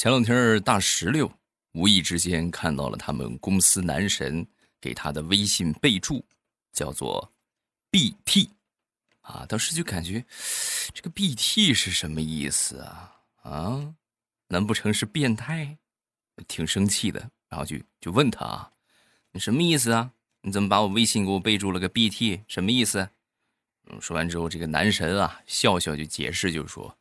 前两天大石榴无意之间看到了他们公司男神给他的微信备注，叫做 “BT”，啊，当时就感觉这个 “BT” 是什么意思啊？啊，难不成是变态？挺生气的，然后就就问他啊，你什么意思啊？你怎么把我微信给我备注了个 BT？什么意思？说完之后，这个男神啊笑笑就解释，就说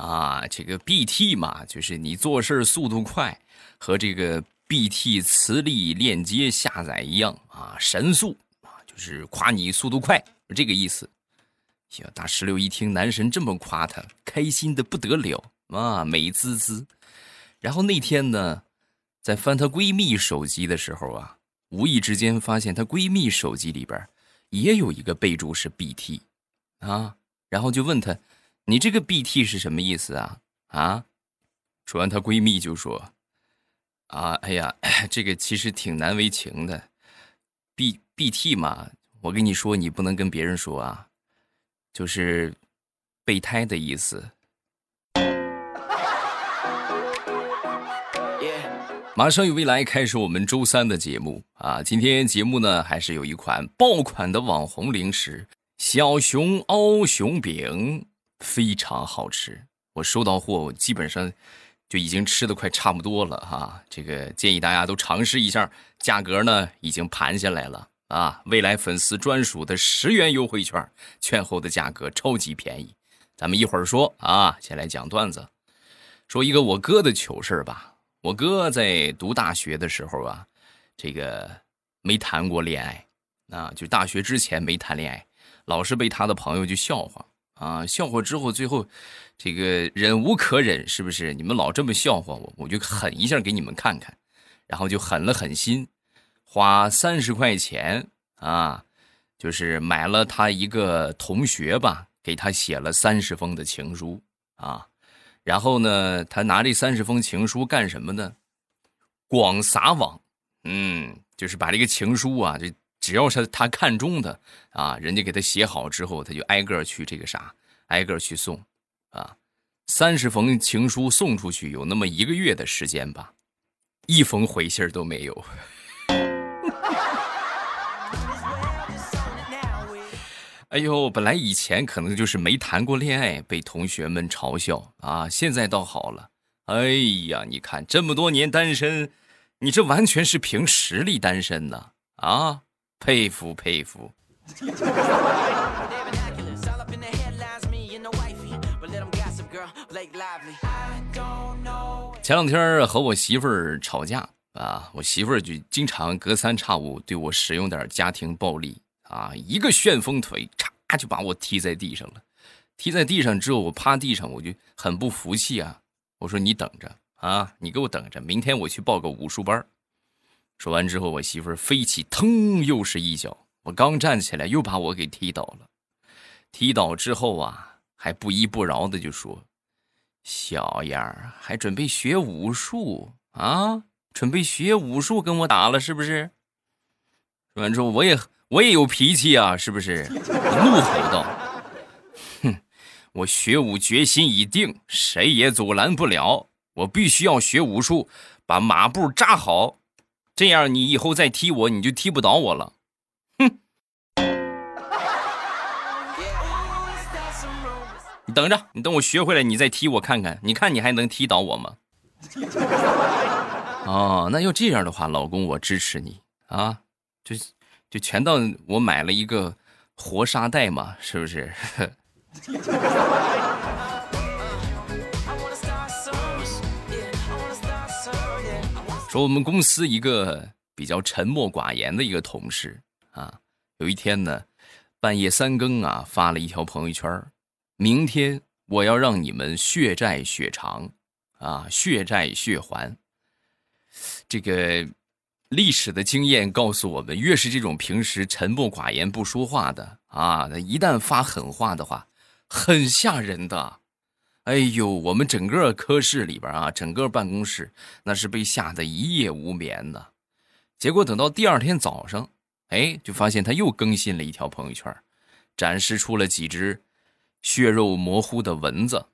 啊，这个 BT 嘛，就是你做事速度快，和这个 BT 磁力链接下载一样啊，神速啊，就是夸你速度快，这个意思。行，大石榴一听男神这么夸他，开心的不得了啊，美滋滋。然后那天呢，在翻她闺蜜手机的时候啊。无意之间发现她闺蜜手机里边也有一个备注是 BT，啊，然后就问她：“你这个 BT 是什么意思啊？”啊，说完她闺蜜就说：“啊，哎呀，这个其实挺难为情的，B BT 嘛，我跟你说，你不能跟别人说啊，就是备胎的意思。”马上与未来开始我们周三的节目啊！今天节目呢，还是有一款爆款的网红零食——小熊凹熊饼，非常好吃。我收到货，我基本上就已经吃的快差不多了哈。这个建议大家都尝试一下，价格呢已经盘下来了啊！未来粉丝专属的十元优惠券，券后的价格超级便宜。咱们一会儿说啊，先来讲段子，说一个我哥的糗事吧。我哥在读大学的时候啊，这个没谈过恋爱，啊，就大学之前没谈恋爱，老是被他的朋友就笑话啊，笑话之后，最后这个忍无可忍，是不是？你们老这么笑话我，我就狠一下给你们看看，然后就狠了狠心，花三十块钱啊，就是买了他一个同学吧，给他写了三十封的情书啊。然后呢，他拿这三十封情书干什么呢？广撒网，嗯，就是把这个情书啊，这只要是他看中的啊，人家给他写好之后，他就挨个去这个啥，挨个去送，啊，三十封情书送出去有那么一个月的时间吧，一封回信都没有。哎呦，本来以前可能就是没谈过恋爱，被同学们嘲笑啊，现在倒好了。哎呀，你看这么多年单身，你这完全是凭实力单身呢啊！佩服佩服。前两天和我媳妇儿吵架啊，我媳妇儿就经常隔三差五对我使用点家庭暴力。啊！一个旋风腿，嚓就把我踢在地上了。踢在地上之后，我趴地上，我就很不服气啊！我说：“你等着啊，你给我等着，明天我去报个武术班。”说完之后，我媳妇儿飞起，腾，又是一脚。我刚站起来，又把我给踢倒了。踢倒之后啊，还不依不饶的就说：“小样儿，还准备学武术啊？准备学武术跟我打了是不是？”说完之后，我也。我也有脾气啊，是不是？怒吼道：“哼，我学武决心已定，谁也阻拦不了。我必须要学武术，把马步扎好，这样你以后再踢我，你就踢不倒我了。”哼！你等着，你等我学会了，你再踢我看看，你看你还能踢倒我吗？哦，那要这样的话，老公，我支持你啊，就。就全当我买了一个活沙袋嘛，是不是？说我们公司一个比较沉默寡言的一个同事啊，有一天呢，半夜三更啊，发了一条朋友圈明天我要让你们血债血偿，啊，血债血还。这个。历史的经验告诉我们，越是这种平时沉默寡言不说话的啊，一旦发狠话的话，很吓人的。哎呦，我们整个科室里边啊，整个办公室那是被吓得一夜无眠呢。结果等到第二天早上，哎，就发现他又更新了一条朋友圈，展示出了几只血肉模糊的蚊子。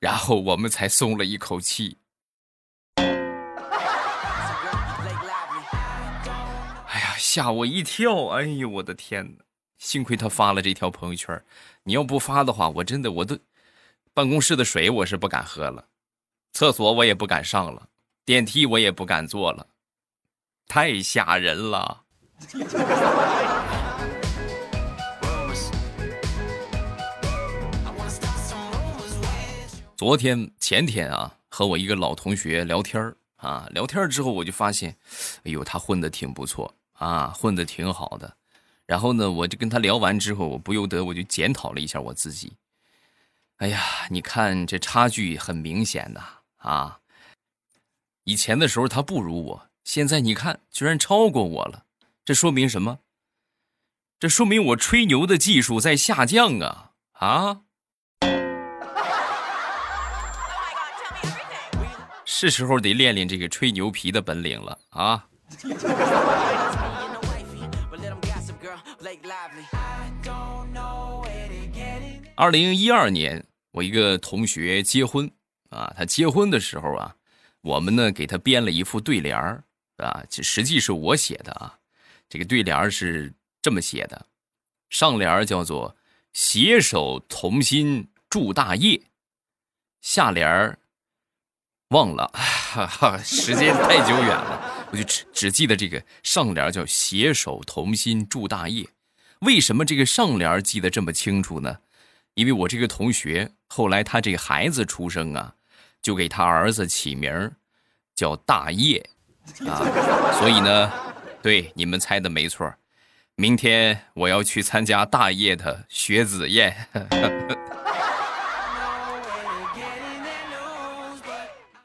然后我们才松了一口气。哎呀，吓我一跳！哎呦，我的天哪！幸亏他发了这条朋友圈，你要不发的话，我真的我都办公室的水我是不敢喝了，厕所我也不敢上了，电梯我也不敢坐了，太吓人了。昨天前天啊，和我一个老同学聊天啊，聊天之后我就发现，哎呦，他混的挺不错啊，混的挺好的。然后呢，我就跟他聊完之后，我不由得我就检讨了一下我自己。哎呀，你看这差距很明显呐啊！以前的时候他不如我，现在你看居然超过我了，这说明什么？这说明我吹牛的技术在下降啊啊！是时候得练练这个吹牛皮的本领了啊！二零一二年，我一个同学结婚啊，他结婚的时候啊，我们呢给他编了一副对联儿啊，实际是我写的啊。这个对联是这么写的：上联叫做“携手同心筑大业”，下联忘了，哈哈，时间太久远了，我就只只记得这个上联叫“携手同心筑大业”。为什么这个上联记得这么清楚呢？因为我这个同学后来他这孩子出生啊，就给他儿子起名叫大业啊，所以呢，对你们猜的没错，明天我要去参加大业的学子宴。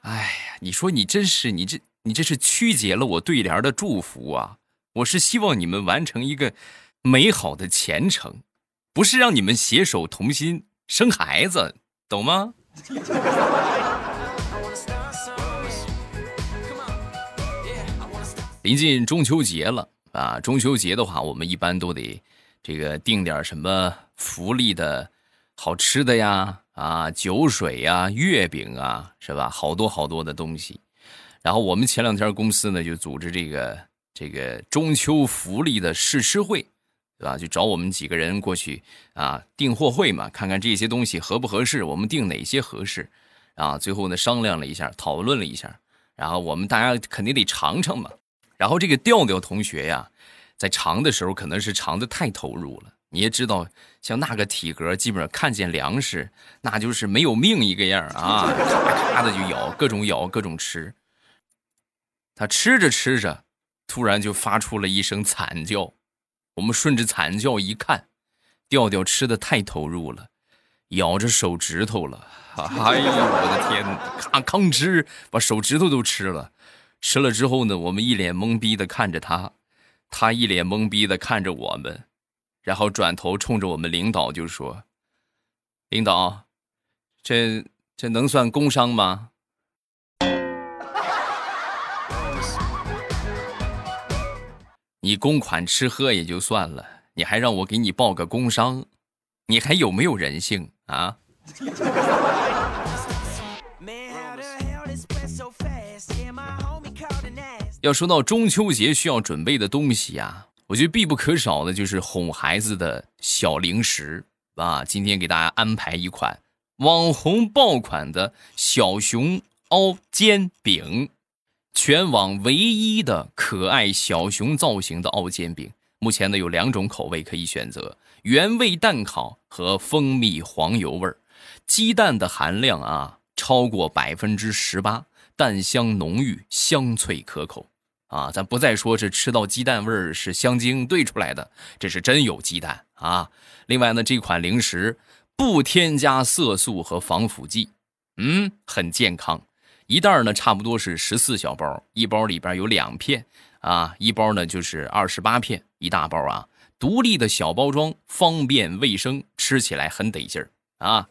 哎呀，你说你真是你这你这是曲解了我对联的祝福啊！我是希望你们完成一个美好的前程。不是让你们携手同心生孩子，懂吗？临近中秋节了啊！中秋节的话，我们一般都得这个订点什么福利的好吃的呀，啊，酒水呀，月饼啊，是吧？好多好多的东西。然后我们前两天公司呢就组织这个这个中秋福利的试吃会。对吧？就找我们几个人过去啊，订货会嘛，看看这些东西合不合适，我们订哪些合适，啊，最后呢商量了一下，讨论了一下，然后我们大家肯定得尝尝嘛。然后这个调调同学呀，在尝的时候可能是尝的太投入了。你也知道，像那个体格，基本上看见粮食那就是没有命一个样啊，咔咔的就咬，各种咬，各种吃。他吃着吃着，突然就发出了一声惨叫。我们顺着惨叫一看，调调吃的太投入了，咬着手指头了。哎呦，我的天！咔吭吃，把手指头都吃了。吃了之后呢，我们一脸懵逼的看着他，他一脸懵逼的看着我们，然后转头冲着我们领导就说：“领导，这这能算工伤吗？”你公款吃喝也就算了，你还让我给你报个工伤，你还有没有人性啊？要说到中秋节需要准备的东西呀，我觉得必不可少的就是哄孩子的小零食啊。今天给大家安排一款网红爆款的小熊凹煎饼。全网唯一的可爱小熊造型的凹煎饼，目前呢有两种口味可以选择：原味蛋烤和蜂蜜黄油味儿。鸡蛋的含量啊超过百分之十八，蛋香浓郁，香脆可口。啊，咱不再说这吃到鸡蛋味儿是香精兑出来的，这是真有鸡蛋啊。另外呢，这款零食不添加色素和防腐剂，嗯，很健康。一袋呢，差不多是十四小包，一包里边有两片啊，一包呢就是二十八片，一大包啊，独立的小包装，方便卫生，吃起来很得劲儿啊。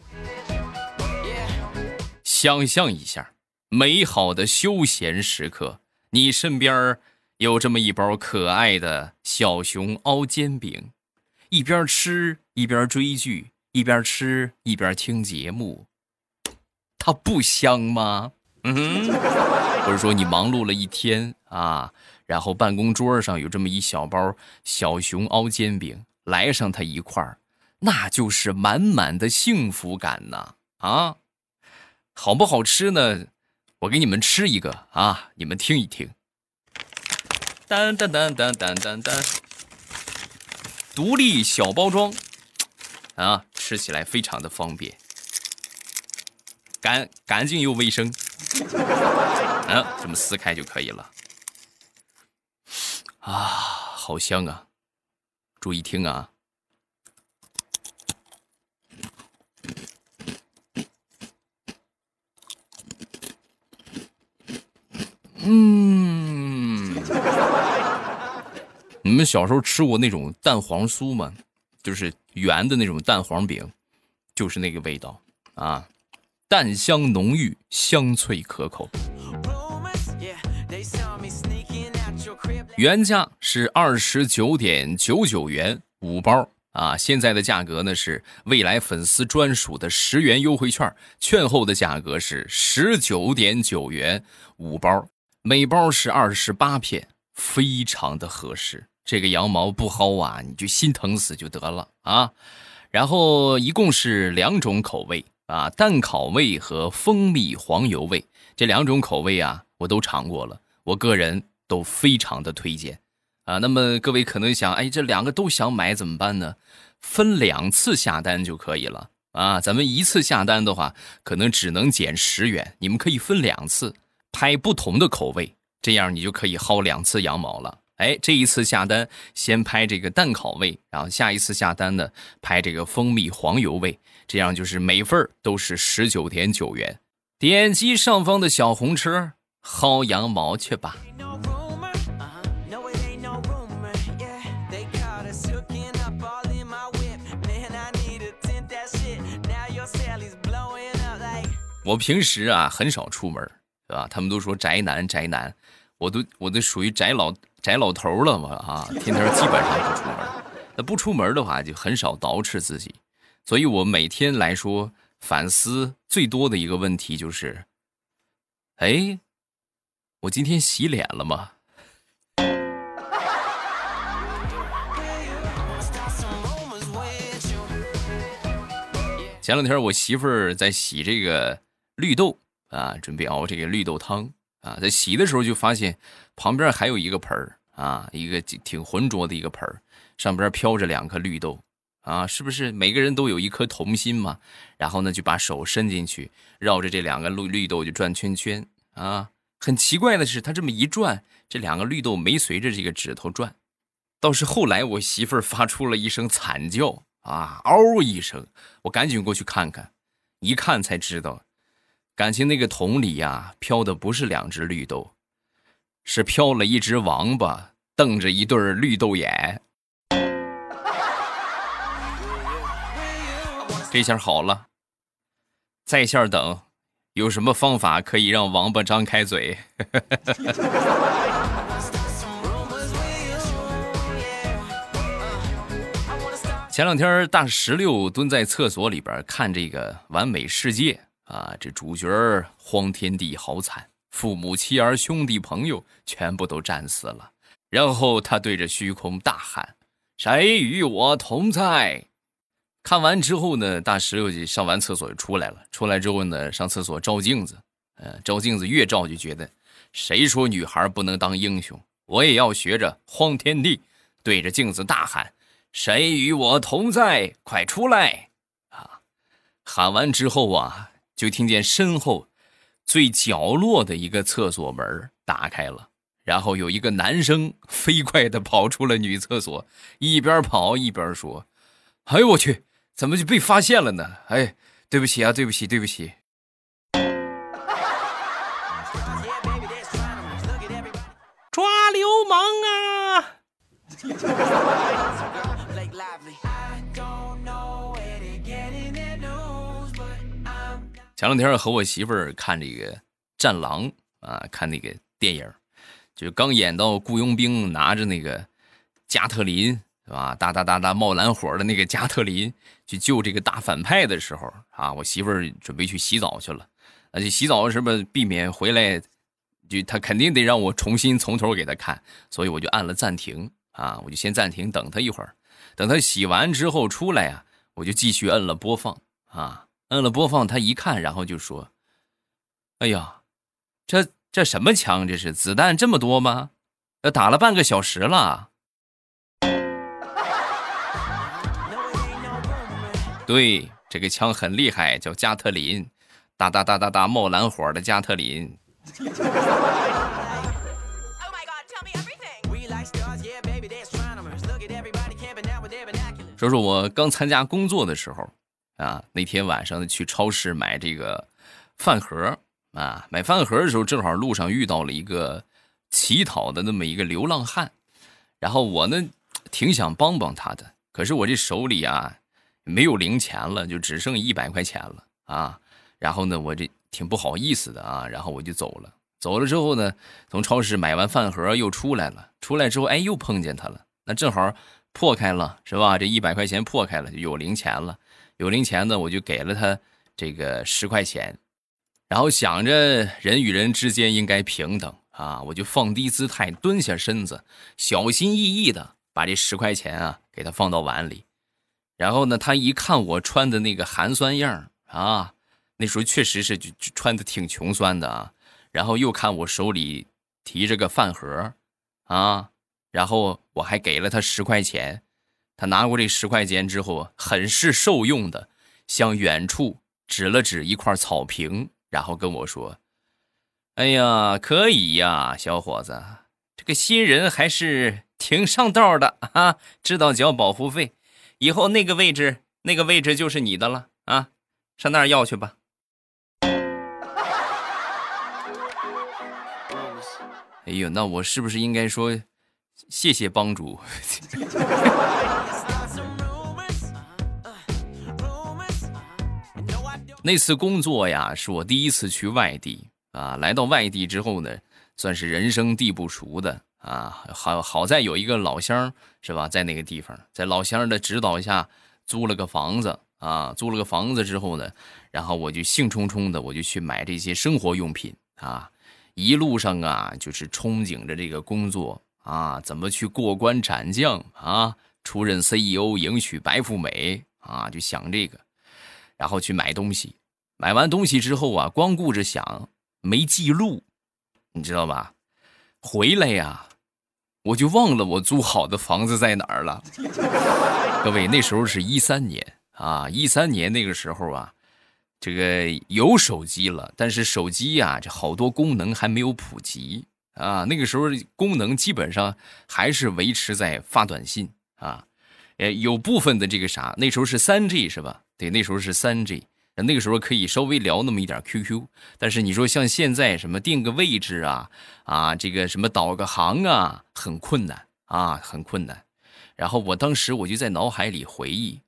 想象一下，美好的休闲时刻，你身边有这么一包可爱的小熊凹煎饼，一边吃一边追剧，一边吃一边听节目。它不香吗？嗯，或者说你忙碌了一天啊，然后办公桌上有这么一小包小熊凹煎饼，来上它一块儿，那就是满满的幸福感呐！啊，好不好吃呢？我给你们吃一个啊，你们听一听。当当当当当当当，独立小包装，啊，吃起来非常的方便，干干净又卫生。嗯，这么撕开就可以了。啊，好香啊！注意听啊。嗯，你们小时候吃过那种蛋黄酥吗？就是圆的那种蛋黄饼，就是那个味道啊。蛋香浓郁，香脆可口。原价是二十九点九九元五包啊，现在的价格呢是未来粉丝专属的十元优惠券，券后的价格是十九点九元五包，每包是二十八片，非常的合适。这个羊毛不薅啊，你就心疼死就得了啊。然后一共是两种口味。啊，蛋烤味和蜂蜜黄油味这两种口味啊，我都尝过了，我个人都非常的推荐。啊，那么各位可能想，哎，这两个都想买怎么办呢？分两次下单就可以了。啊，咱们一次下单的话，可能只能减十元，你们可以分两次拍不同的口味，这样你就可以薅两次羊毛了。哎，这一次下单先拍这个蛋烤味，然后下一次下单呢拍这个蜂蜜黄油味。这样就是每份都是十九点九元，点击上方的小红车薅羊毛去吧。我平时啊很少出门，对吧？他们都说宅男宅男，我都我都属于宅老宅老头了嘛啊！天天基本上不出门，那不出门的话就很少捯饬自己。所以我每天来说反思最多的一个问题就是：哎，我今天洗脸了吗？前两天我媳妇儿在洗这个绿豆啊，准备熬这个绿豆汤啊，在洗的时候就发现旁边还有一个盆儿啊，一个挺浑浊的一个盆儿，上边飘着两颗绿豆。啊，是不是每个人都有一颗童心嘛？然后呢，就把手伸进去，绕着这两个绿绿豆就转圈圈啊。很奇怪的是，他这么一转，这两个绿豆没随着这个指头转，倒是后来我媳妇儿发出了一声惨叫啊，嗷一声，我赶紧过去看看，一看才知道，感情那个桶里呀飘的不是两只绿豆，是飘了一只王八，瞪着一对绿豆眼。这下好了，在线等，有什么方法可以让王八张开嘴？前两天大石榴蹲在厕所里边看这个《完美世界》啊，这主角荒天帝好惨，父母妻儿兄弟朋友全部都战死了，然后他对着虚空大喊：“谁与我同在？”看完之后呢，大石榴就上完厕所就出来了。出来之后呢，上厕所照镜子，呃，照镜子越照就觉得，谁说女孩不能当英雄？我也要学着荒天帝，对着镜子大喊：“谁与我同在？快出来！”啊！喊完之后啊，就听见身后最角落的一个厕所门打开了，然后有一个男生飞快的跑出了女厕所，一边跑一边说：“哎呦我去！”怎么就被发现了呢？哎，对不起啊，对不起，对不起！抓流氓啊！前两天和我媳妇儿看这个《战狼》啊，看那个电影，就刚演到雇佣兵拿着那个加特林。是吧？哒哒哒哒冒蓝火的那个加特林去救这个大反派的时候啊，我媳妇儿准备去洗澡去了，而且洗澡是不是避免回来，就他肯定得让我重新从头给他看，所以我就按了暂停啊，我就先暂停，等他一会儿，等他洗完之后出来呀，我就继续摁了播放啊，摁了播放，他一看，然后就说：“哎呀，这这什么枪？这是子弹这么多吗？打了半个小时了。”对，这个枪很厉害，叫加特林，哒哒哒哒哒冒蓝火的加特林。说说我刚参加工作的时候，啊，那天晚上去超市买这个饭盒啊，买饭盒的时候，正好路上遇到了一个乞讨的那么一个流浪汉，然后我呢挺想帮帮他的，可是我这手里啊。没有零钱了，就只剩一百块钱了啊！然后呢，我这挺不好意思的啊，然后我就走了。走了之后呢，从超市买完饭盒又出来了。出来之后，哎，又碰见他了。那正好破开了，是吧？这一百块钱破开了，就有零钱了。有零钱呢，我就给了他这个十块钱。然后想着人与人之间应该平等啊，我就放低姿态，蹲下身子，小心翼翼的把这十块钱啊给他放到碗里。然后呢，他一看我穿的那个寒酸样啊，那时候确实是就穿的挺穷酸的啊。然后又看我手里提着个饭盒啊，然后我还给了他十块钱。他拿过这十块钱之后，很是受用的，向远处指了指一块草坪，然后跟我说：“哎呀，可以呀，小伙子，这个新人还是挺上道的啊，知道交保护费。”以后那个位置，那个位置就是你的了啊！上那儿要去吧。哎呦，那我是不是应该说谢谢帮主？那次工作呀，是我第一次去外地啊。来到外地之后呢，算是人生地不熟的。啊，好好在有一个老乡是吧，在那个地方，在老乡的指导下租了个房子啊，租了个房子之后呢，然后我就兴冲冲的我就去买这些生活用品啊，一路上啊就是憧憬着这个工作啊，怎么去过关斩将啊，出任 CEO，迎娶白富美啊，就想这个，然后去买东西，买完东西之后啊，光顾着想没记录，你知道吧？回来呀。我就忘了我租好的房子在哪儿了。各位，那时候是一三年啊，一三年那个时候啊，这个有手机了，但是手机呀，这好多功能还没有普及啊。那个时候功能基本上还是维持在发短信啊，呃，有部分的这个啥，那时候是三 G 是吧？对，那时候是三 G。那个时候可以稍微聊那么一点 QQ，但是你说像现在什么定个位置啊，啊，这个什么导个航啊，很困难啊，很困难。然后我当时我就在脑海里回忆，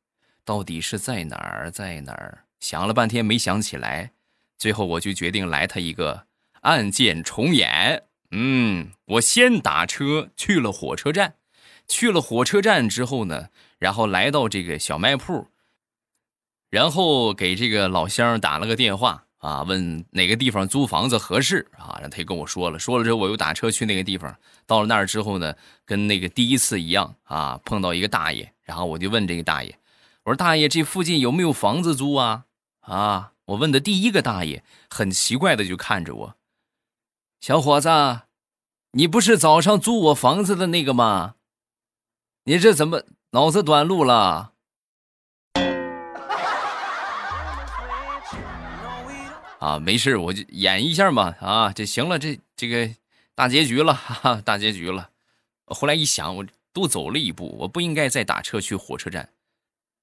到底是在哪儿，在哪儿？想了半天没想起来，最后我就决定来他一个案件重演。嗯，我先打车去了火车站，去了火车站之后呢，然后来到这个小卖铺。然后给这个老乡打了个电话啊，问哪个地方租房子合适啊？然后他跟我说了，说了之后我又打车去那个地方。到了那儿之后呢，跟那个第一次一样啊，碰到一个大爷，然后我就问这个大爷，我说大爷，这附近有没有房子租啊？啊，我问的第一个大爷很奇怪的就看着我，小伙子，你不是早上租我房子的那个吗？你这怎么脑子短路了？啊，没事，我就演一下嘛。啊，这行了，这这个大结局了，哈哈，大结局了。后来一想，我多走了一步，我不应该再打车去火车站，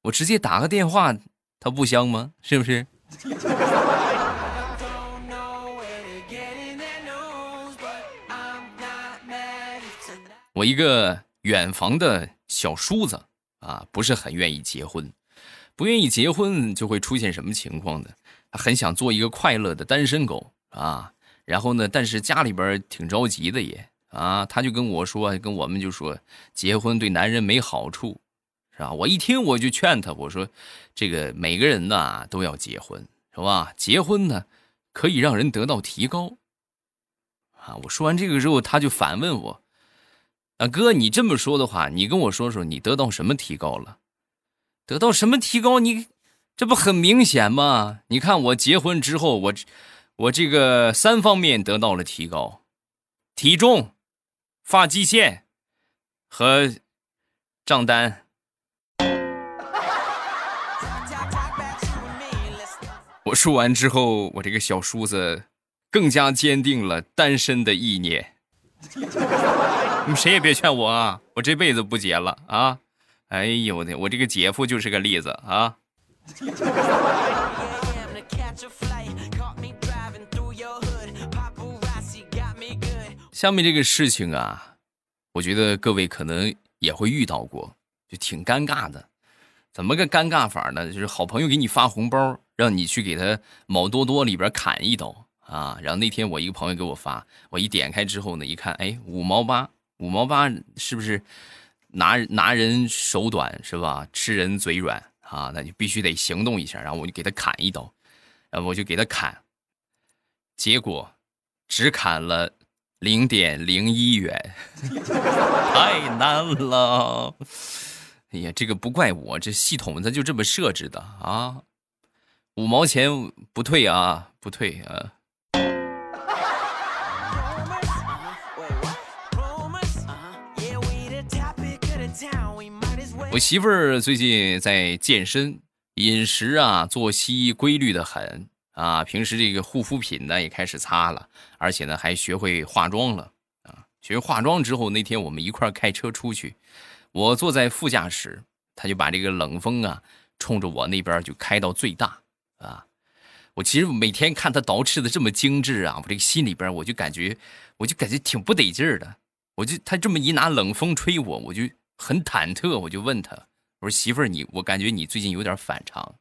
我直接打个电话，它不香吗？是不是？我一个远房的小叔子啊，不是很愿意结婚，不愿意结婚就会出现什么情况呢？他很想做一个快乐的单身狗啊，然后呢，但是家里边挺着急的也啊，他就跟我说，跟我们就说，结婚对男人没好处，是吧？我一听我就劝他，我说，这个每个人呢都要结婚，是吧？结婚呢，可以让人得到提高。啊！我说完这个之后，他就反问我：“啊，哥，你这么说的话，你跟我说说，你得到什么提高了？得到什么提高？你这不很明显吗？你看我结婚之后，我我这个三方面得到了提高：体重、发际线和账单。”我说完之后，我这个小叔子。更加坚定了单身的意念。你们谁也别劝我啊！我这辈子不结了啊！哎呦我的，我这个姐夫就是个例子啊！下面这个事情啊，我觉得各位可能也会遇到过，就挺尴尬的。怎么个尴尬法呢？就是好朋友给你发红包，让你去给他某多多里边砍一刀。啊，然后那天我一个朋友给我发，我一点开之后呢，一看，哎，五毛八，五毛八是不是拿拿人手短是吧？吃人嘴软啊，那就必须得行动一下。然后我就给他砍一刀，然后我就给他砍，结果只砍了零点零一元，太难了。哎呀，这个不怪我，这系统它就这么设置的啊，五毛钱不退啊，不退啊。我媳妇儿最近在健身，饮食啊、作息规律的很啊。平时这个护肤品呢也开始擦了，而且呢还学会化妆了啊。学会化妆之后，那天我们一块开车出去，我坐在副驾驶，他就把这个冷风啊冲着我那边就开到最大啊。我其实每天看他捯饬的这么精致啊，我这个心里边我就感觉，我就感觉挺不得劲儿的。我就他这么一拿冷风吹我，我就。很忐忑，我就问他：“我说媳妇儿，你我感觉你最近有点反常，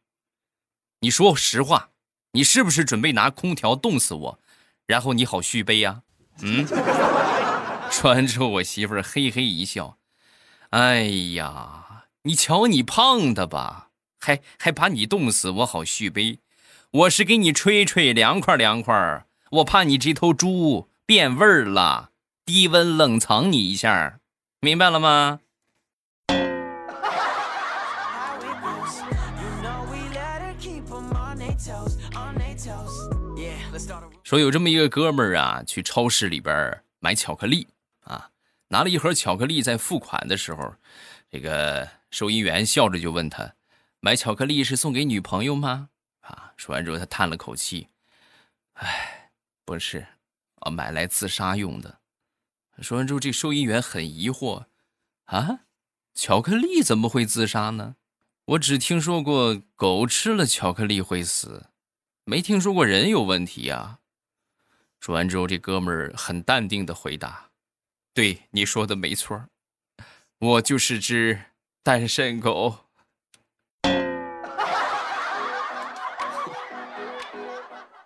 你说实话，你是不是准备拿空调冻死我，然后你好续杯呀？”嗯，说完之后，我媳妇儿嘿嘿一笑：“哎呀，你瞧你胖的吧，还还把你冻死我好续杯，我是给你吹吹凉快凉快，我怕你这头猪变味儿了，低温冷藏你一下，明白了吗？”说有这么一个哥们儿啊，去超市里边买巧克力啊，拿了一盒巧克力，在付款的时候，这个收银员笑着就问他：“买巧克力是送给女朋友吗？”啊，说完之后他叹了口气：“哎，不是，啊，买来自杀用的。”说完之后，这收银员很疑惑：“啊，巧克力怎么会自杀呢？我只听说过狗吃了巧克力会死，没听说过人有问题呀。”说完之后，这哥们儿很淡定的回答：“对你说的没错，我就是只单身狗。”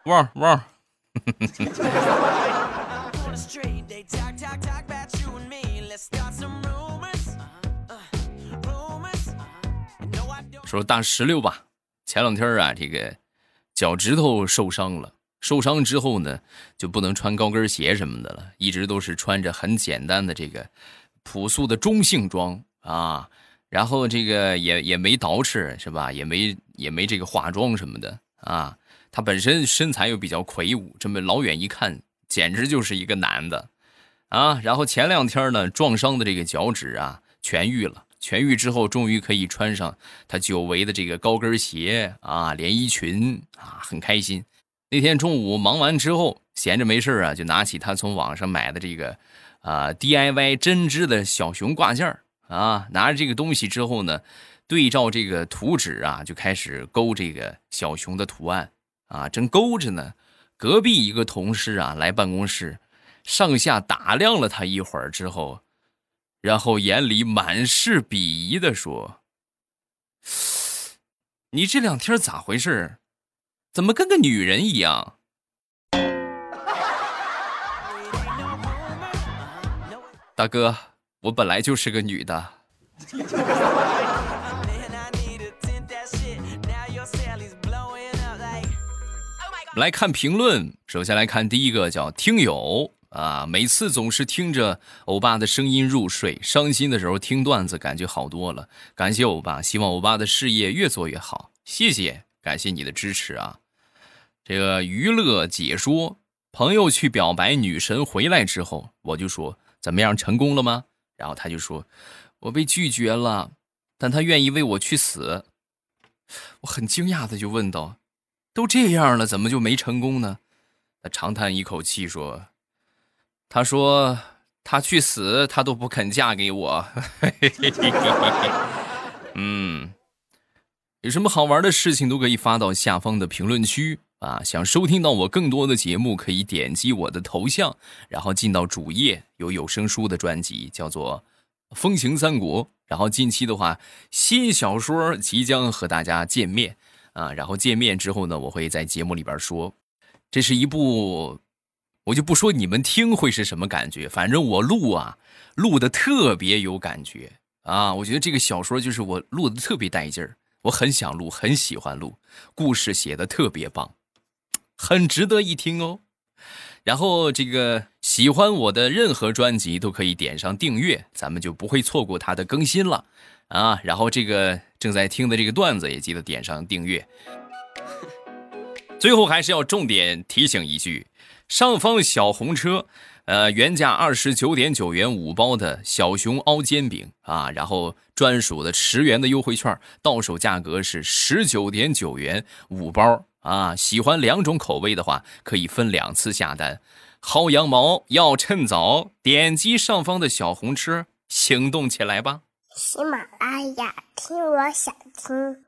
汪汪！说大石榴吧，前两天啊，这个脚趾头受伤了。受伤之后呢，就不能穿高跟鞋什么的了，一直都是穿着很简单的这个朴素的中性装啊，然后这个也也没捯饬是吧？也没也没这个化妆什么的啊。他本身身材又比较魁梧，这么老远一看，简直就是一个男的啊。然后前两天呢，撞伤的这个脚趾啊痊愈了，痊愈之后终于可以穿上他久违的这个高跟鞋啊，连衣裙啊，很开心。那天中午忙完之后，闲着没事啊，就拿起他从网上买的这个，啊 DIY 针织的小熊挂件啊，拿着这个东西之后呢，对照这个图纸啊，就开始勾这个小熊的图案啊，正勾着呢，隔壁一个同事啊来办公室，上下打量了他一会儿之后，然后眼里满是鄙夷的说：“你这两天咋回事？”怎么跟个女人一样？大哥，我本来就是个女的。来看评论，首先来看第一个叫听友啊，每次总是听着欧巴的声音入睡，伤心的时候听段子感觉好多了。感谢欧巴，希望欧巴的事业越做越好。谢谢，感谢你的支持啊。这个娱乐解说，朋友去表白女神回来之后，我就说怎么样，成功了吗？然后他就说，我被拒绝了，但他愿意为我去死。我很惊讶的就问道。都这样了，怎么就没成功呢？他长叹一口气说：“他说他去死，他都不肯嫁给我。”嗯，有什么好玩的事情都可以发到下方的评论区啊！想收听到我更多的节目，可以点击我的头像，然后进到主页，有有声书的专辑，叫做《风行三国》。然后近期的话，新小说即将和大家见面。啊，然后见面之后呢，我会在节目里边说，这是一部，我就不说你们听会是什么感觉，反正我录啊，录的特别有感觉啊，我觉得这个小说就是我录的特别带劲儿，我很想录，很喜欢录，故事写的特别棒，很值得一听哦。然后这个喜欢我的任何专辑都可以点上订阅，咱们就不会错过它的更新了。啊，然后这个正在听的这个段子也记得点上订阅。最后还是要重点提醒一句：上方小红车，呃，原价二十九点九元五包的小熊凹煎饼啊，然后专属的十元的优惠券，到手价格是十九点九元五包啊。喜欢两种口味的话，可以分两次下单。薅羊毛要趁早，点击上方的小红车，行动起来吧。喜马拉雅，听我想听。